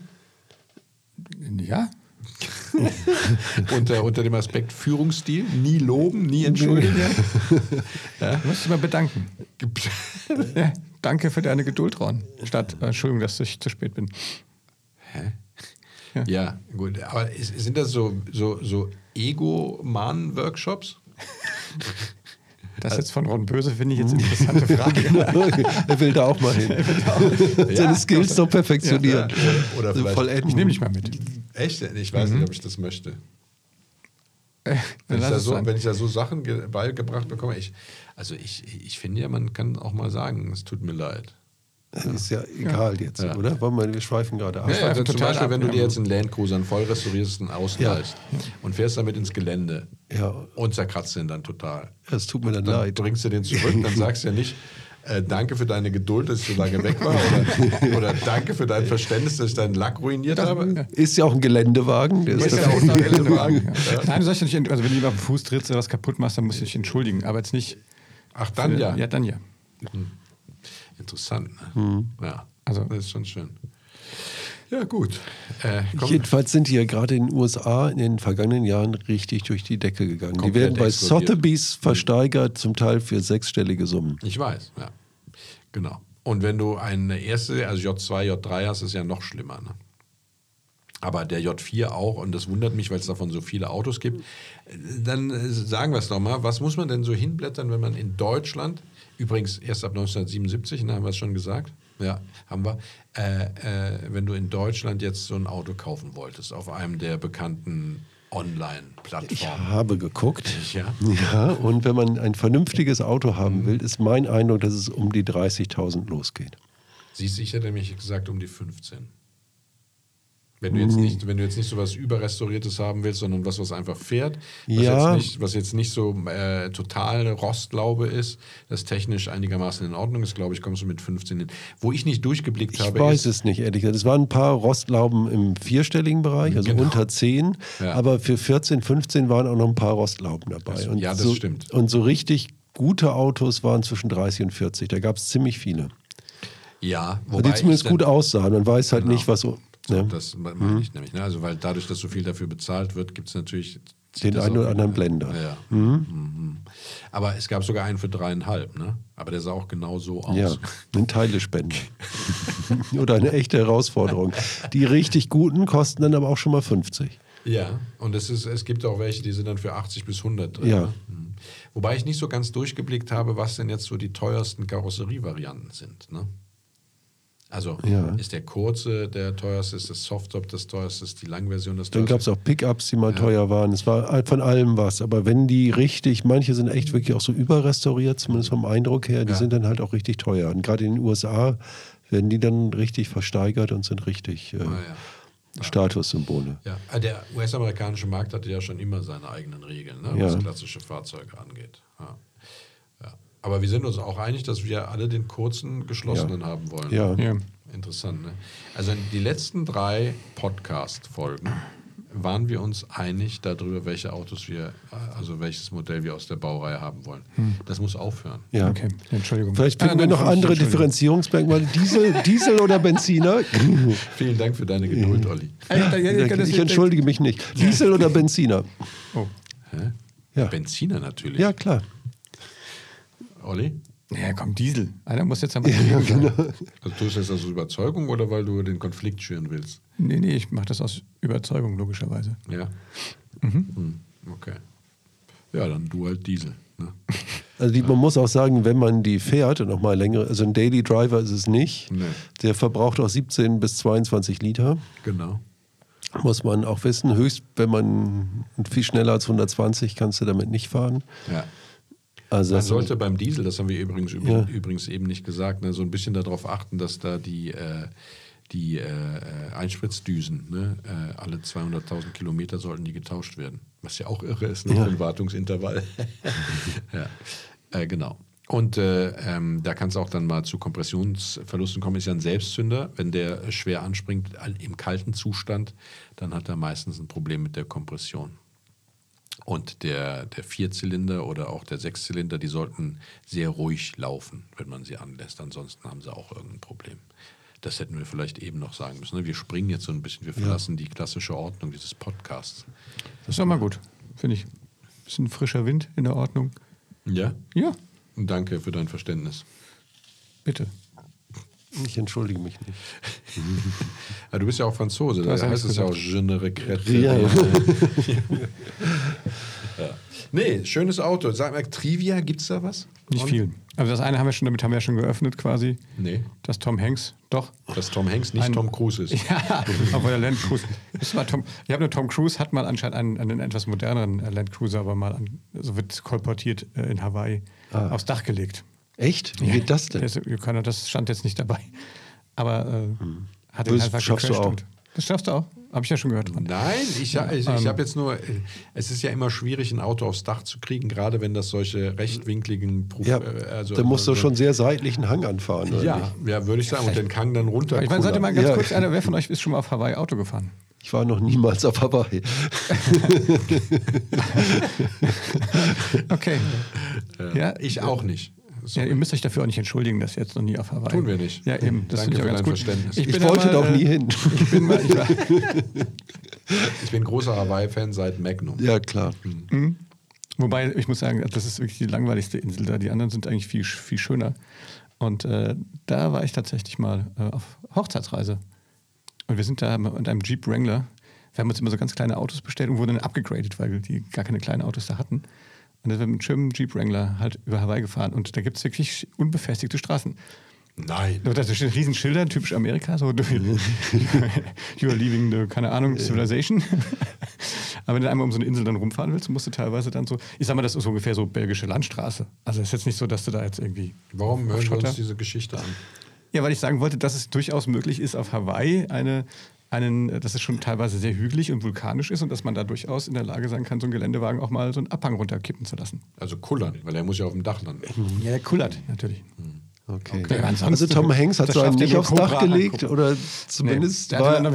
Ja? unter, unter dem Aspekt Führungsstil? Nie loben, nie entschuldigen? Du musst dich mal bedanken. Ja, danke für deine Geduld, Ron. Statt, äh, Entschuldigung, dass ich zu spät bin. Hä? Ja. Ja. gut. Aber ist, sind das so, so, so Ego-Mann-Workshops? Das jetzt von Ron Böse finde ich jetzt eine interessante Frage. er will da auch mal hin. Seine Skills noch perfektionieren. Ja. Oder So vielleicht- vollenden. Ich nehme dich mal mit. Echt? Ich weiß nicht, ob ich das möchte. Äh, Wenn ich, da so, wenn ich da so Sachen ge- beigebracht bekomme, ich, also ich, ich finde ja, man kann auch mal sagen, es tut mir leid. Ist ja egal jetzt, Ja. oder? Wollen wir, wir schweifen gerade ab. Ja, ja, also zum total Beispiel, ab, wenn du ja. dir jetzt einen Landcruiser, einen voll restaurierten ausleihst und fährst damit ins Gelände Ja. und zerkratzt den dann total. Es tut mir dann Dann leid. bringst du den zurück, dann sagst du ja nicht, äh, danke für deine Geduld, dass ich so lange weg war oder, oder danke für dein Verständnis, dass ich deinen Lack ruiniert habe. Ist ja auch ein Geländewagen. Der ist Ist ja auch ein Geländewagen. Ja. Nein, du sollst dich nicht, also wenn du ihm auf den Fuß trittst oder was kaputt machst, dann musst du dich entschuldigen. Aber jetzt nicht. Ach, dann ja. Ja, dann ja. Interessant. Ne? Ja, Also- das ist schon schön. Ja, gut. Äh, Jedenfalls sind die ja gerade in den USA in den vergangenen Jahren richtig durch die Decke gegangen. Die Komplett werden bei explodiert. Sotheby's versteigert, zum Teil für sechsstellige Summen. ich weiß, ja. Genau. Und wenn du eine erste, also J2, J3 hast, ist ja noch schlimmer. Ne? Aber der J4 auch, und das wundert mich, weil es davon so viele Autos gibt. Dann äh, sagen wir es doch mal, was muss man denn so hinblättern, wenn man in Deutschland, übrigens erst ab 1977, ne, haben wir es schon gesagt, ja, haben wir, äh, äh, wenn du in Deutschland jetzt so ein Auto kaufen wolltest, auf einem der bekannten Ich Online-Plattformen. habe geguckt. Ja. Ja, und wenn man ein vernünftiges Auto haben will, ist mein Eindruck, dass es um die 30.000 losgeht. Siehst du, ich hätte nämlich gesagt um die 15. Wenn du, jetzt nicht, wenn du jetzt nicht so was Überrestauriertes haben willst, sondern was, was einfach fährt, was, Ja. jetzt, nicht, was jetzt nicht so äh, total Rostlaube ist, das technisch einigermaßen in Ordnung ist, glaube ich, kommst du mit 15 hin. Wo ich nicht durchgeblickt Ich habe, weiß ist, es nicht, ehrlich gesagt. Es waren ein paar Rostlauben im vierstelligen Bereich, also Genau. unter 10. Ja. Aber für 14, 15 waren auch noch ein paar Rostlauben dabei. Und ja, das so, stimmt. Und so richtig gute Autos waren zwischen 30 und 40. Da gab es ziemlich viele. ja, Die wobei zumindest ich gut dann- aussahen. Man weiß halt Genau. nicht, was so. Ne? Das meine ich nämlich. Ne? Also, weil dadurch, dass so viel dafür bezahlt wird, gibt es natürlich Den einen oder anderen Blender. Ja. Mhm. Aber es gab sogar einen für dreieinhalb, ne? Aber der sah auch genau so aus. Ja, eine Teilespende. Oder eine echte Herausforderung. Die richtig guten kosten dann aber auch schon mal 50. Ja, und es, ist, es gibt auch welche, die sind dann für 80 bis 100 drin. Ja. Ne? Mhm. Wobei ich nicht so ganz durchgeblickt habe, was denn jetzt so die teuersten Karosserievarianten sind. Ne? Also Ja. ist der kurze der teuerste, ist das Softtop das teuerste, ist die Langversion das Dann gab es teuerste? auch Pickups, die mal teuer waren. Es war von allem was. Aber wenn die richtig, manche sind echt wirklich auch so überrestauriert, zumindest vom Eindruck her, die Ja. sind dann halt auch richtig teuer. Und gerade in den USA werden die dann richtig versteigert und sind richtig äh, Ah, ja. Statussymbole. Ja, äh, der US-amerikanische Markt hatte ja schon immer seine eigenen Regeln, ne, Ja. was klassische Fahrzeuge angeht. Ja. Aber wir sind uns auch einig, dass wir alle den kurzen geschlossenen Ja. haben wollen. Ja. Ja. Interessant, ne? Also die letzten drei Podcast-Folgen waren wir uns einig darüber, welche Autos wir, äh, also welches Modell wir aus der Baureihe haben wollen. Das muss aufhören. Ja. Okay, Entschuldigung. Vielleicht Ah, finden wir nein, noch andere. Differenzierungsmerkmale. Diesel, Diesel oder Benziner? Vielen Dank für deine Geduld, Olli. Ich entschuldige mich nicht. Diesel oder Benziner? Oh. Hä? Ja. Benziner natürlich. Ja, klar. Olli? Ja, komm, Diesel. Einer muss jetzt einmal. genau. Also tust du das aus Überzeugung oder weil du den Konflikt schüren willst? Nee, nee, ich mache das aus Überzeugung, logischerweise. Ja. Mhm. Okay. Ja, dann du halt Diesel. Ne? Also die, man muss auch sagen, wenn man die fährt und noch mal längere, also ein Daily Driver ist es nicht. Nee. Der verbraucht auch 17 bis 22 Liter. Genau. Muss man auch wissen. Höchst, wenn man viel schneller als 120 kannst du damit nicht fahren. Ja. Also Man das sollte beim Diesel, das haben wir übrigens, Ja. übrigens eben nicht gesagt, ne, so ein bisschen darauf achten, dass da die, äh, die äh, Einspritzdüsen, ne, äh, alle 200.000 Kilometer sollten die getauscht werden. Was ja auch irre ist, ne, für ein Wartungsintervall. ja. äh, genau. Und äh, ähm, da kann es auch dann mal zu Kompressionsverlusten kommen. Ist ja ein Selbstzünder. Wenn der schwer anspringt im kalten Zustand, dann hat er meistens ein Problem mit der Kompression. Und der, der Vierzylinder oder auch der Sechszylinder, die sollten sehr ruhig laufen, wenn man sie anlässt. Ansonsten haben sie auch irgendein Problem. Das hätten wir vielleicht eben noch sagen müssen. ne? Wir springen jetzt so ein bisschen, wir verlassen die klassische Ordnung dieses Podcasts. Das ist doch mal gut, finde ich. Bisschen frischer Wind in der Ordnung. Ja? Ja, Und danke für dein Verständnis. bitte. Ich entschuldige mich nicht. Ja, du bist ja auch Franzose, da heißt es ja auch. Je ne regrette. Ja. ja. Nee, schönes Auto. Sag mal, Trivia, gibt es da was? Nicht Und- viel. Also das eine haben wir schon, damit haben wir ja schon geöffnet quasi. Nee, Das Tom Hanks, doch. dass Tom Hanks nicht Ein- Tom Cruise ist. Ja, obwohl der Land Cruise. Tom, ich habe nur Tom Cruise hat mal anscheinend einen, einen etwas moderneren äh, Land Cruiser, aber mal an, so wird kolportiert äh, in Hawaii aufs Dach gelegt. Echt? Wie geht das denn? Das stand jetzt nicht dabei. Aber äh, hat den Das einfach schaffst du auch. Das schaffst du auch. Habe ich ja schon gehört. Dran. Nein, ich, ich, ich ähm, habe jetzt nur, es ist ja immer schwierig, ein Auto aufs Dach zu kriegen, gerade wenn das solche rechtwinkligen Prof, Ja, äh, also, da musst du also- schon sehr seitlichen Hang anfahren. Ja, nicht? ja würde ich sagen. Und den Kang dann runter. Ich meine, seid ihr mal ganz Ja. kurz, einer, wer von euch ist schon mal auf Hawaii Auto gefahren? Ich war noch niemals auf Hawaii. Okay. ja, Ich auch nicht. Ja, ihr müsst euch dafür auch nicht entschuldigen, dass ihr jetzt noch nie auf Hawaii. Tun wir nicht. Ja, eben. Das Danke ich für ganz dein gut. Verständnis. Ich bin wollte doch nie äh, hin. Ich bin, mal, ich war, ich bin großer Hawaii-Fan seit Magnum. Ja, klar. Wobei, ich muss sagen, das ist wirklich die langweiligste Insel da. Die anderen sind eigentlich viel, viel schöner. Und äh, da war ich tatsächlich mal äh, auf Hochzeitsreise. Und wir sind da mit einem Jeep Wrangler. Wir haben uns immer so ganz kleine Autos bestellt und wurden dann abgegradet, weil die gar keine kleinen Autos da hatten. Und dann sind wir mit einem schönen Jeep Wrangler halt über Hawaii gefahren. Und da gibt es wirklich unbefestigte Straßen. Nein. Da stehen riesen Schilder, typisch Amerika, so You are leaving the, keine Ahnung, civilization. Aber wenn du einmal um so eine Insel dann rumfahren willst, musst du teilweise dann so, ich sag mal, das ist ungefähr so belgische Landstraße. Also es ist jetzt nicht so, dass du da jetzt irgendwie. Warum hören wir uns diese Geschichte an? Ja, weil ich sagen wollte, dass es durchaus möglich ist, auf Hawaii eine, einen, dass es schon teilweise sehr hügelig und vulkanisch ist und dass man da durchaus in der Lage sein kann, so einen Geländewagen auch mal so einen Abhang runterkippen zu lassen. Also kullern, weil er muss ja auf dem Dach landen. Ja, der kullert natürlich. Okay. Okay, ansonsten- also Tom Hanks hat so einen ja nicht aufs Dach gelegt angucken. oder zumindest der hat war Bei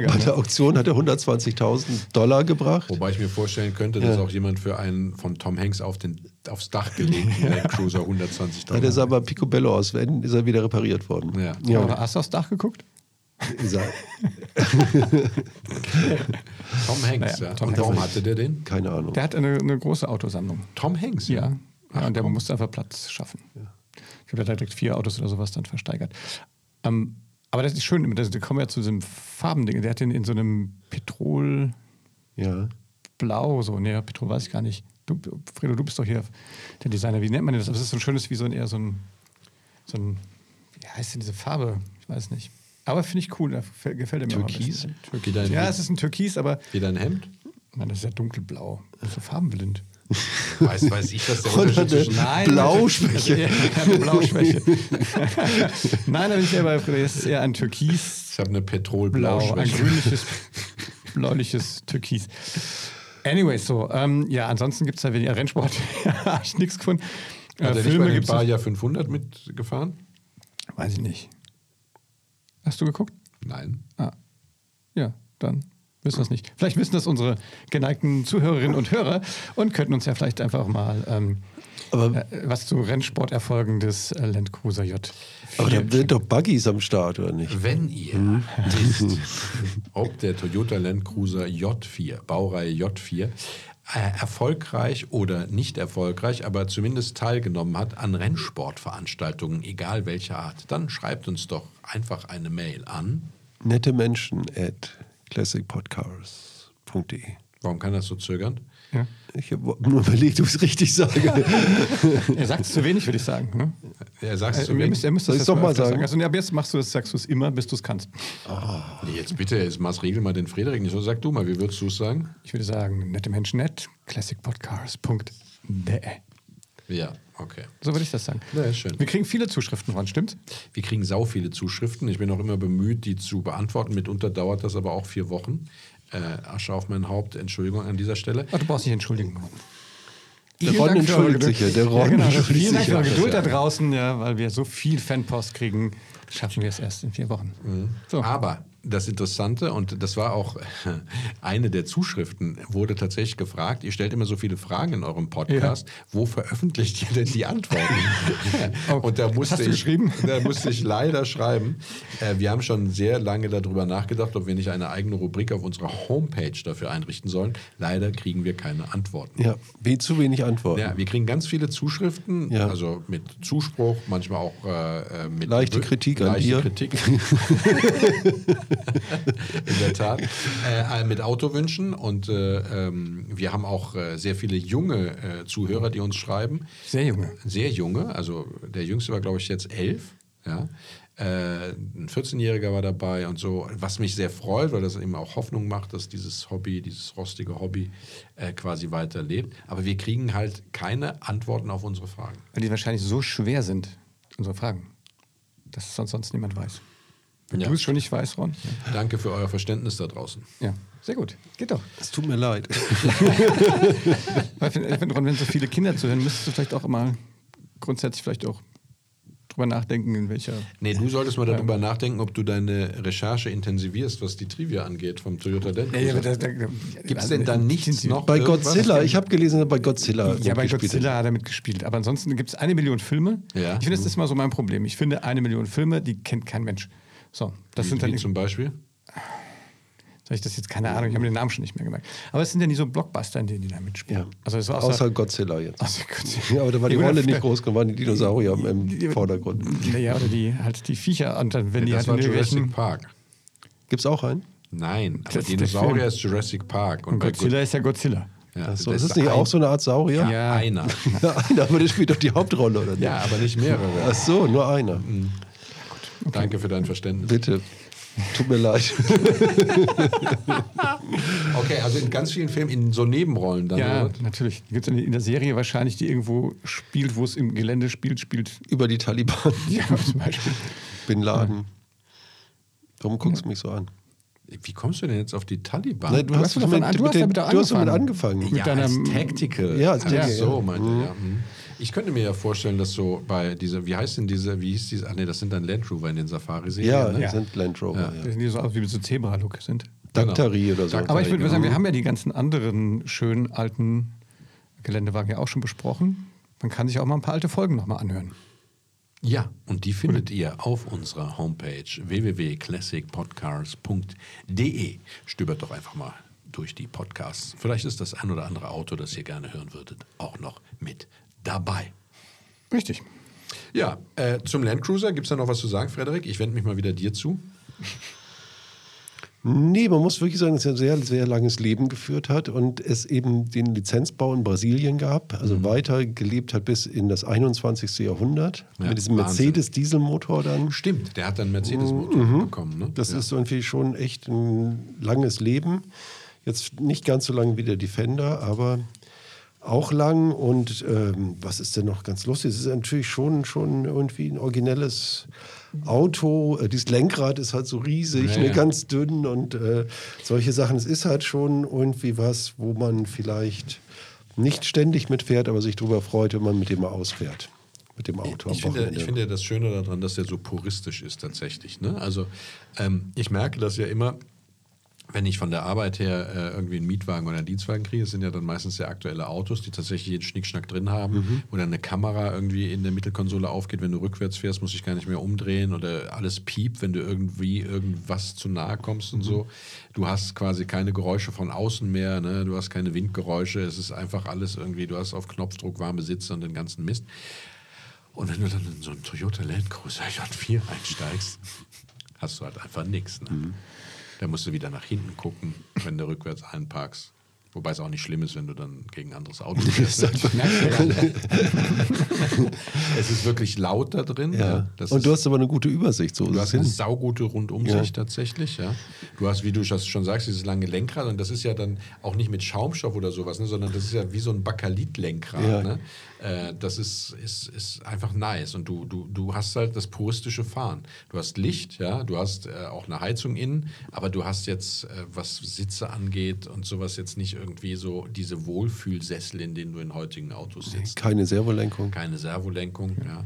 ne? der Auktion hat er 120.000 Dollar gebracht. Wobei ich mir vorstellen könnte, dass Ja. auch jemand für einen von Tom Hanks auf den, aufs Dach gelegten Land Cruiser 120.000. Ja, der sah bei Picobello aus, wenn ist er wieder repariert worden. Ja. Ja. Aber hast du aufs Dach geguckt? Tom Hanks, Naja, ja. Tom Und Hanks. warum hatte der den? Keine Ahnung. Der hat eine, eine große Autosammlung. Tom Hanks? Ja. ja Ach, und der musste einfach Platz schaffen. Ich habe da direkt vier Autos oder sowas dann versteigert. Ähm, aber das ist schön, das, da kommen wir ja zu diesem Farbending. Der hat den in so einem Petrolblau, Ja. so, ne, Petrol weiß ich gar nicht. Du, Fredo, du bist doch hier der Designer. Wie nennt man das? Aber es ist so ein schönes, wie so ein eher so ein, so ein wie heißt denn diese Farbe? Ich weiß nicht. Aber finde ich cool, da gefällt er mir Türkis? dein- Ja, es ist ein Türkis, aber Wie dein Hemd? Mann, das ist ja dunkelblau. Das so farbenblind. Weiß, weiß ich, was der Unterschied zwischen... Nein, Blauschwäche. Ja, Blauschwäche. Nein, da bin ich eher bei Frieda. Es ist eher ein Türkisblau, Ich habe eine ein Petrolblauschwäche. grünliches, bläuliches Türkis. Anyway, so. Ähm, ja, ansonsten gibt es da weniger Rennsport. habe ich nichts gefunden. Äh, Hat er nicht Filme bei den. Baja 500 mitgefahren? Weiß ich nicht. Hast du geguckt? Nein. Ah. Ja, dann wissen wir es nicht. Vielleicht wissen das unsere geneigten Zuhörerinnen und Hörer und könnten uns ja vielleicht einfach mal ähm, Aber, äh, was zu Rennsporterfolgen des äh, Land Cruiser J. aber da sind doch Buggies am Start, oder nicht? Wenn ihr wisst, ob der Toyota Land Cruiser J4, Baureihe J4, äh, erfolgreich oder nicht erfolgreich, aber zumindest teilgenommen hat an Rennsportveranstaltungen, egal welcher Art, dann schreibt uns doch einfach eine Mail an. Nette Menschen at classicpodcast.de. Warum kann das so zögern? Ja. Ich habe nur überlegt, ob ich es richtig sage. Er sagt es zu wenig, würde ich sagen. Ne? Er sagt es Er, zu er, müsste, das doch mal öfter sagen? Also, ab jetzt machst du das, sagst du es immer, bis du es kannst. Nee, jetzt bitte, jetzt maßregel mal den Frederik nicht so. Sag du mal, wie würdest du es sagen? Ich würde sagen, nette Menschen net, classicpodcast.de. Ja, okay. So würde ich das sagen. Ja, ist schön. Wir kriegen viele Zuschriften von, stimmt's? Wir kriegen sau viele Zuschriften. Ich bin auch immer bemüht, die zu beantworten. Mitunter dauert das aber auch vier Wochen. Äh, Asche auf mein Haupt. Entschuldigung an dieser Stelle. Oh, du brauchst nicht entschuldigen. Der Vielen Ron Dank entschuldigt sich ja. Der Ron ja, genau. entschuldigt Vielen Dank für eure. Geduld da draußen, ja, weil wir so viel Fanpost kriegen, schaffen wir es erst in vier Wochen. So. Aber das Interessante, und das war auch eine der Zuschriften, wurde tatsächlich gefragt, ihr stellt immer so viele Fragen in eurem Podcast, wo veröffentlicht ihr denn die Antworten? Oh, und da musste ich? Da musste ich leider schreiben, äh, wir haben schon sehr lange darüber nachgedacht, ob wir nicht eine eigene Rubrik auf unserer Homepage dafür einrichten sollen. Leider kriegen wir keine Antworten. Ja, wie zu wenig Antworten. Ja, wir kriegen ganz viele Zuschriften, Ja. also mit Zuspruch, manchmal auch äh, äh, mit Leichte Kritik an leichte dir. Kritik. In der Tat. Äh, mit Autowünschen und äh, ähm, wir haben auch äh, sehr viele junge äh, Zuhörer, die uns schreiben. Sehr junge. Sehr junge, also der jüngste war, glaube ich, jetzt elf. Ja. Äh, ein 14-Jähriger war dabei und so, was mich sehr freut, weil das eben auch Hoffnung macht, dass dieses Hobby, dieses rostige Hobby äh, quasi weiterlebt. Aber wir kriegen halt keine Antworten auf unsere Fragen. Weil die wahrscheinlich so schwer sind, unsere Fragen, dass es sonst, sonst niemand weiß. Wenn Ja. du es schon nicht weißt, Ron. Danke für euer Verständnis da draußen. Ja, sehr gut. Geht doch. Es tut mir leid. Weil, ich finde, Ron, wenn so viele Kinder zuhören, müsstest du vielleicht auch immer grundsätzlich vielleicht auch drüber nachdenken, in welcher. Nee, du solltest mal darüber nachdenken, ob du deine Recherche intensivierst, was die Trivia angeht vom Toyota Land Cruiser. Gibt es denn da nichts noch? Bei? Godzilla, ich habe gelesen, bei Godzilla. Ja, bei Godzilla hat er mitgespielt. Aber ansonsten gibt es eine Million Filme. Ja. Ich finde, das ist immer so mein Problem. Ich finde, eine Million Filme, die kennt kein Mensch. So, das Wie, sind dann. wie zum Beispiel? Soll ich das jetzt keine Ahnung, ich habe den Namen schon nicht mehr gemerkt. Aber es sind ja nie so Blockbuster, in denen die da mitspielen. Ja. Also war Außer Godzilla jetzt. außer Godzilla. Ja, aber da war die Ja, Rolle nicht groß genug, waren die Dinosaurier im Die- Vordergrund. Naja, oder die halt die Viecher und dann wenn die das halt war Jurassic Park. Gibt es auch einen? Nein, aber Das ist der Dinosaurier Film. ist Jurassic Park. und bei Godzilla ist ja Godzilla. Go- ja, Achso, das ist das nicht ein- auch so eine Art Saurier? Ja. Einer. Ja, einer, aber der spielt doch die Hauptrolle, oder nicht? Ja, aber nicht mehrere. Ach so, nur einer. Danke für dein Verständnis. Bitte. Tut mir leid. Okay, also in ganz vielen Filmen, in so Nebenrollen dann. Ja, oder? natürlich. Gibt es in der Serie wahrscheinlich, die irgendwo spielt, wo es im Gelände spielt, spielt. Über die Taliban. Ja, zum Beispiel. Bin Laden. Warum guckst du mich so an? Wie kommst du denn jetzt auf die Taliban? Nein, du, hast, hast mit, du mit hast damit du hast damit angefangen. ja, deiner- als Tactical. Ja, als Ach Tactical, so, ja. meinte er. Ja. Ich könnte mir ja vorstellen, dass so bei dieser, wie heißt denn diese, wie hieß diese, ach nee, das sind dann Land Rover in den Safari-Serien. Ja, ne? das sind Land Rover. Die Ja. sehen die so aus, wie so Zebra-Look sind. Daktari oder so. Daktari. Aber ich würde genau. sagen, wir haben ja die ganzen anderen schönen alten Geländewagen ja auch schon besprochen. Man kann sich auch mal ein paar alte Folgen nochmal anhören. Ja, und die findet ihr auf unserer Homepage www.classicpodcast.de. Stöbert doch einfach mal durch die Podcasts. Vielleicht ist das ein oder andere Auto, das ihr gerne hören würdet, auch noch mit dabei. Richtig. Ja, äh, zum Land Cruiser gibt es da noch was zu sagen, Frederik? Ich wende mich mal wieder dir zu. Nee, man muss wirklich sagen, dass er ein sehr, sehr langes Leben geführt hat und es eben den Lizenzbau in Brasilien gab, also weiter gelebt hat bis in das 21. Jahrhundert. Ja, mit diesem. Mercedes-Dieselmotor dann. Stimmt, der hat dann Mercedes-Motor bekommen. Ne? Das ja. ist irgendwie schon echt ein langes Leben. Jetzt nicht ganz so lang wie der Defender, aber auch lang. Und ähm, was ist denn noch ganz lustig? Es ist natürlich schon, schon irgendwie ein originelles Auto. Äh, dieses Lenkrad ist halt so riesig, Ja, ne, ja. ganz dünn und äh, solche Sachen. Es ist halt schon irgendwie was, wo man vielleicht nicht ständig mitfährt, aber sich darüber freut, wenn man mit dem mal ausfährt. Mit dem Auto Ich finde, ich finde ja das Schöne daran, dass der so puristisch ist tatsächlich. Ne? Also ähm, ich merke das ja immer, wenn ich von der Arbeit her äh, irgendwie einen Mietwagen oder einen Dienstwagen kriege, sind ja dann meistens sehr aktuelle Autos, die tatsächlich jeden Schnickschnack drin haben, Mhm. dann eine Kamera irgendwie in der Mittelkonsole aufgeht, wenn du rückwärts fährst, muss ich gar nicht mehr umdrehen oder alles piept, wenn du irgendwie irgendwas zu nahe kommst und Mhm. so. Du hast quasi keine Geräusche von außen mehr, ne? du hast keine Windgeräusche, es ist einfach alles irgendwie, du hast auf Knopfdruck warme Sitze und den ganzen Mist. Und wenn du dann in so einen Toyota Land Cruiser J4 einsteigst, hast du halt einfach nichts. Ne? Da musst du wieder nach hinten gucken, wenn du rückwärts einparkst. Wobei es auch nicht schlimm ist, wenn du dann gegen ein anderes Auto fährst. es ist wirklich laut da drin. ja. Und du hast aber eine gute Übersicht. So Du hast es eine hin. saugute Rundumsicht tatsächlich, ja. Du hast, wie du schon sagst, dieses lange Lenkrad und das ist ja dann auch nicht mit Schaumstoff oder sowas, ne, sondern das ist ja wie so ein Bakelit-Lenkrad. Ja. Ne? Äh, das ist, ist, ist einfach nice und du, du, du hast halt das puristische Fahren. Du hast Licht, ja, du hast äh, auch eine Heizung innen, aber du hast jetzt, äh, was Sitze angeht und sowas, jetzt nicht irgendwie so diese Wohlfühlsessel, in denen du in heutigen Autos sitzt. Keine Servolenkung. Keine Servolenkung, ja.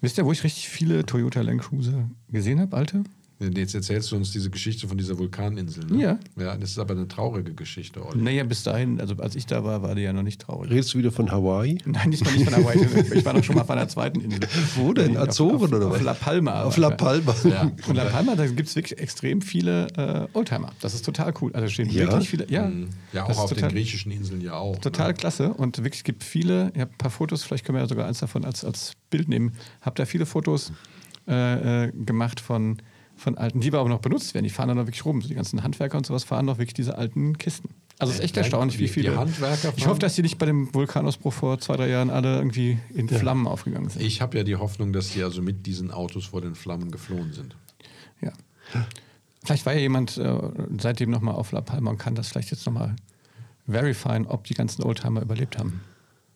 Wisst ihr, wo ich richtig viele Toyota Land Cruiser gesehen habe, alte? Jetzt erzählst du uns diese Geschichte von dieser Vulkaninsel. Ne? Ja. Ja, das ist aber eine traurige Geschichte, Olli. Naja, bis dahin, also als ich da war, war die ja noch nicht traurig. Redest du wieder von Hawaii? Nein, diesmal nicht von Hawaii. Ich war doch schon mal auf einer zweiten Insel. Wo denn? Auf- Azoren auf, oder auf was? La Palma. Auf La Palma. Ja. Und La Palma, da gibt es wirklich extrem viele äh, Oldtimer. Das ist total cool. Also stehen Ja? wirklich viele. Ja, Mhm. Ja, auch auf den total, griechischen Inseln ja auch. Total Ne? klasse. Und wirklich, es gibt viele, ich habe ein paar Fotos, vielleicht können wir ja sogar eins davon als, als Bild nehmen. Habe da viele Fotos äh, äh, gemacht von, von alten, die aber auch noch benutzt werden. Die fahren dann noch wirklich rum. So die ganzen Handwerker und sowas fahren noch wirklich diese alten Kisten. Also es ist echt Ja, erstaunlich, wie viele. Handwerker ich hoffe, dass die nicht bei dem Vulkanausbruch vor zwei, drei Jahren alle irgendwie in Flammen aufgegangen sind. Ich habe ja die Hoffnung, dass die also mit diesen Autos vor den Flammen geflohen sind. Ja. Vielleicht war ja jemand äh, seitdem nochmal auf La Palma und kann das vielleicht jetzt nochmal verifieren, ob die ganzen Oldtimer überlebt haben.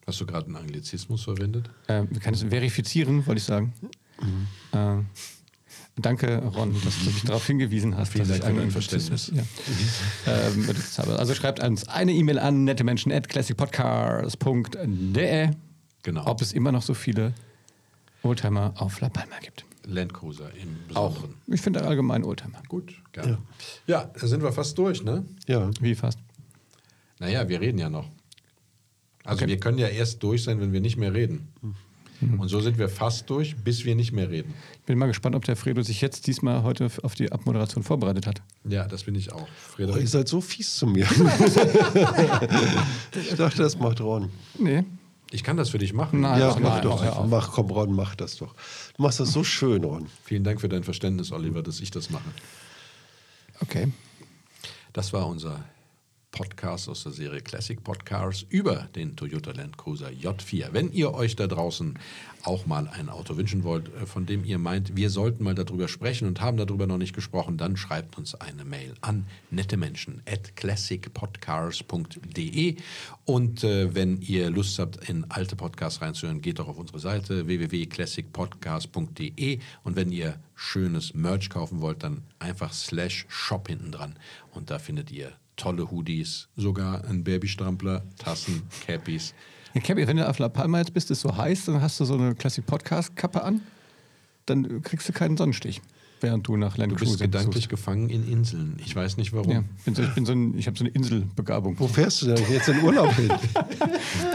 Hast du gerade einen Anglizismus verwendet? Äh, wir können es verifizieren, wollte ich sagen. Mhm. Äh, danke, Ron, dass du mich darauf hingewiesen hast. Vielen Dank ich für dein einen Verständnis. Ja. ähm, also schreibt uns eine E-Mail an nettemenschen at classicpodcast.de, Genau. ob es immer noch so viele Oldtimer auf La Palma gibt. Land Cruiser im Besonderen. Ich finde allgemein Oldtimer. Gut, gerne. Ja. da sind wir fast durch, ne? Ja. Wie fast. Naja, wir reden ja noch. Also Okay. wir können ja erst durch sein, wenn wir nicht mehr reden. Und so sind wir fast durch, bis wir nicht mehr reden. Ich bin mal gespannt, ob der Fredo sich jetzt diesmal heute auf die Abmoderation vorbereitet hat. Ja, das bin ich auch. Oh, ihr seid so fies zu mir. ich dachte, das macht Ron. Nee. ich kann das für dich machen. Nein. Ja, mach doch. auf. Mach, komm, Ron, mach das doch. Du machst das so schön, Ron. Vielen Dank für dein Verständnis, Oliver, dass ich das mache. Okay. Das war unser Podcast aus der Serie Classic Podcasts über den Toyota Land Cruiser J4. Wenn ihr euch da draußen auch mal ein Auto wünschen wollt, äh, von dem ihr meint, wir sollten mal darüber sprechen und haben darüber noch nicht gesprochen, dann schreibt uns eine Mail an nettemenschen at classicpodcars.de und äh, wenn ihr Lust habt, in alte Podcasts reinzuhören, geht doch auf unsere Seite www.classicpodcast.de und wenn ihr schönes Merch kaufen wollt, dann einfach slash shop hinten dran. Und da findet ihr tolle Hoodies, sogar ein Babystrampler, Tassen, Cappies. Ja, Cappy, wenn du auf La Palma jetzt bist, ist so heiß, dann hast du so eine Classic Podcast Kappe an, dann kriegst du keinen Sonnenstich, während du nach Land Du bist gedanklich suchst. gefangen in Inseln. Ich weiß nicht warum. Ja, bin so, ich bin so ein, ich habe so eine Inselbegabung. Wo fährst du denn jetzt in Urlaub hin?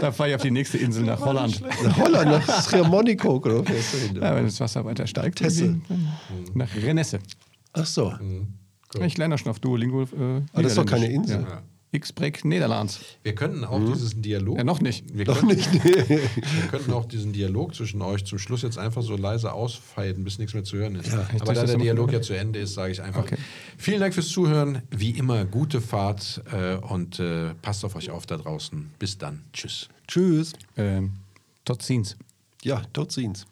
Da fahre ich auf die nächste Insel nach Holland. Nach Holland, nach Schermonico, oder wo fährst du hin? Ja, wenn das Wasser weiter steigt, Tesse. nach Renesse. Ach so. Ich lerne schon auf Duolingo. Äh, Aber das ist doch keine. Insel. Ja. X-Break Niederlands. Wir könnten auch diesen Dialog. Ja, noch nicht. Wir Doch könnten, nicht. Wir könnten auch diesen Dialog zwischen euch zum Schluss jetzt einfach so leise ausfaden, bis nichts mehr zu hören ist. ich Aber da der Dialog ja zu Ende ist, sage ich einfach. Okay. Vielen Dank fürs Zuhören. Wie immer, gute Fahrt äh, und äh, passt auf euch auf da draußen. Bis dann. Tschüss. Tschüss. Ähm, tot ziens. Ja, dort sind's.